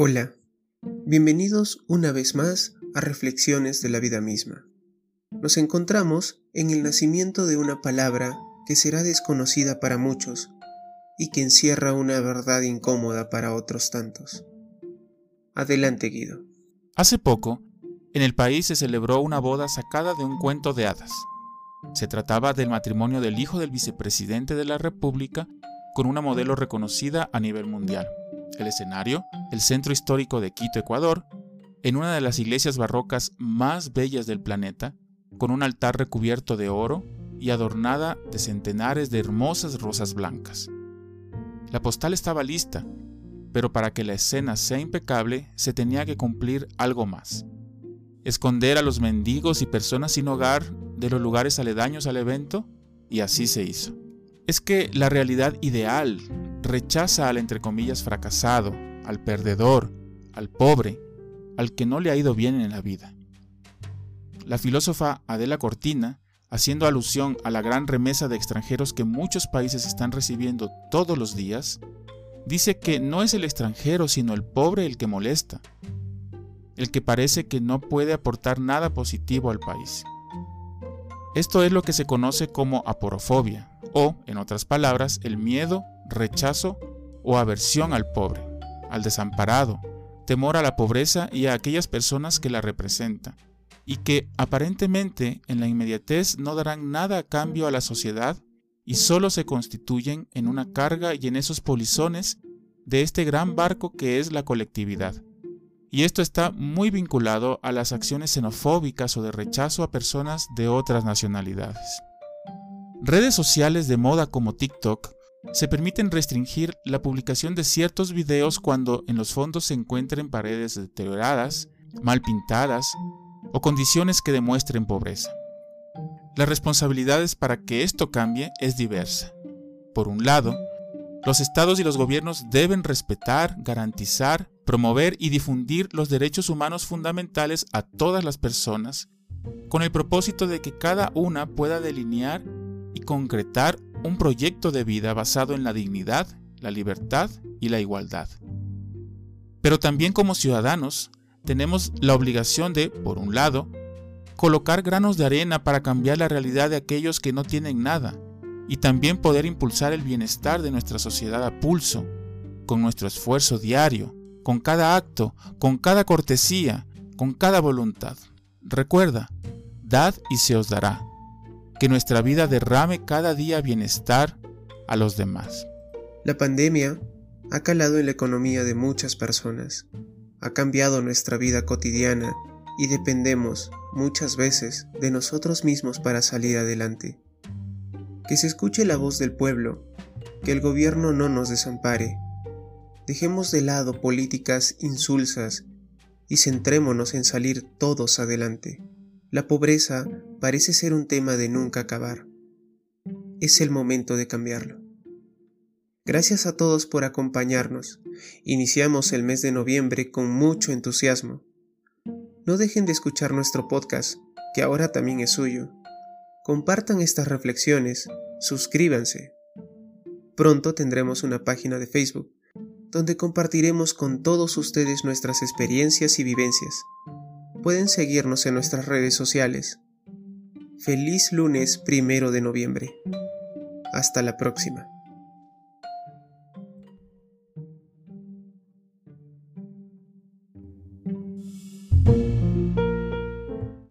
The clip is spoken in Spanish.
Hola, bienvenidos una vez más a Reflexiones de la vida misma. Nos encontramos en el nacimiento de una palabra que será desconocida para muchos y que encierra una verdad incómoda para otros tantos. Adelante, Guido. Hace poco, en el país se celebró una boda sacada de un cuento de hadas. Se trataba del matrimonio del hijo del vicepresidente de la República con una modelo reconocida a nivel mundial. El escenario, el centro histórico de Quito, Ecuador, en una de las iglesias barrocas más bellas del planeta, con un altar recubierto de oro y adornada de centenares de hermosas rosas blancas. La postal estaba lista, pero para que la escena sea impecable se tenía que cumplir algo más. Esconder a los mendigos y personas sin hogar de los lugares aledaños al evento, y así se hizo. Es que la realidad ideal rechaza al entre comillas fracasado, al perdedor, al pobre, al que no le ha ido bien en la vida. La filósofa Adela Cortina, haciendo alusión a la gran remesa de extranjeros que muchos países están recibiendo todos los días, dice que no es el extranjero sino el pobre el que molesta, el que parece que no puede aportar nada positivo al país. Esto es lo que se conoce como aporofobia, o, en otras palabras, el miedo, rechazo o aversión al pobre, al desamparado, temor a la pobreza y a aquellas personas que la representan, y que aparentemente en la inmediatez no darán nada a cambio a la sociedad y solo se constituyen en una carga y en esos polizones de este gran barco que es la colectividad. Y esto está muy vinculado a las acciones xenofóbicas o de rechazo a personas de otras nacionalidades. Redes sociales de moda como TikTok se permiten restringir la publicación de ciertos videos cuando en los fondos se encuentren paredes deterioradas, mal pintadas o condiciones que demuestren pobreza. Las responsabilidades para que esto cambie es diversa. Por un lado, los estados y los gobiernos deben respetar, garantizar, promover y difundir los derechos humanos fundamentales a todas las personas, con el propósito de que cada una pueda delinear concretar un proyecto de vida basado en la dignidad, la libertad y la igualdad. Pero también como ciudadanos tenemos la obligación de, por un lado, colocar granos de arena para cambiar la realidad de aquellos que no tienen nada, y también poder impulsar el bienestar de nuestra sociedad a pulso, con nuestro esfuerzo diario, con cada acto, con cada cortesía, con cada voluntad. Recuerda, dad y se os dará que nuestra vida derrame cada día bienestar a los demás. La pandemia ha calado en la economía de muchas personas, ha cambiado nuestra vida cotidiana y dependemos muchas veces de nosotros mismos para salir adelante. Que se escuche la voz del pueblo, que el gobierno no nos desampare. Dejemos de lado políticas insulsas y centrémonos en salir todos adelante. La pobreza parece ser un tema de nunca acabar. Es el momento de cambiarlo. Gracias a todos por acompañarnos. Iniciamos el mes de noviembre con mucho entusiasmo. No dejen de escuchar nuestro podcast, que ahora también es suyo. Compartan estas reflexiones, suscríbanse. Pronto tendremos una página de Facebook, donde compartiremos con todos ustedes nuestras experiencias y vivencias pueden seguirnos en nuestras redes sociales. Feliz lunes primero de noviembre. Hasta la próxima.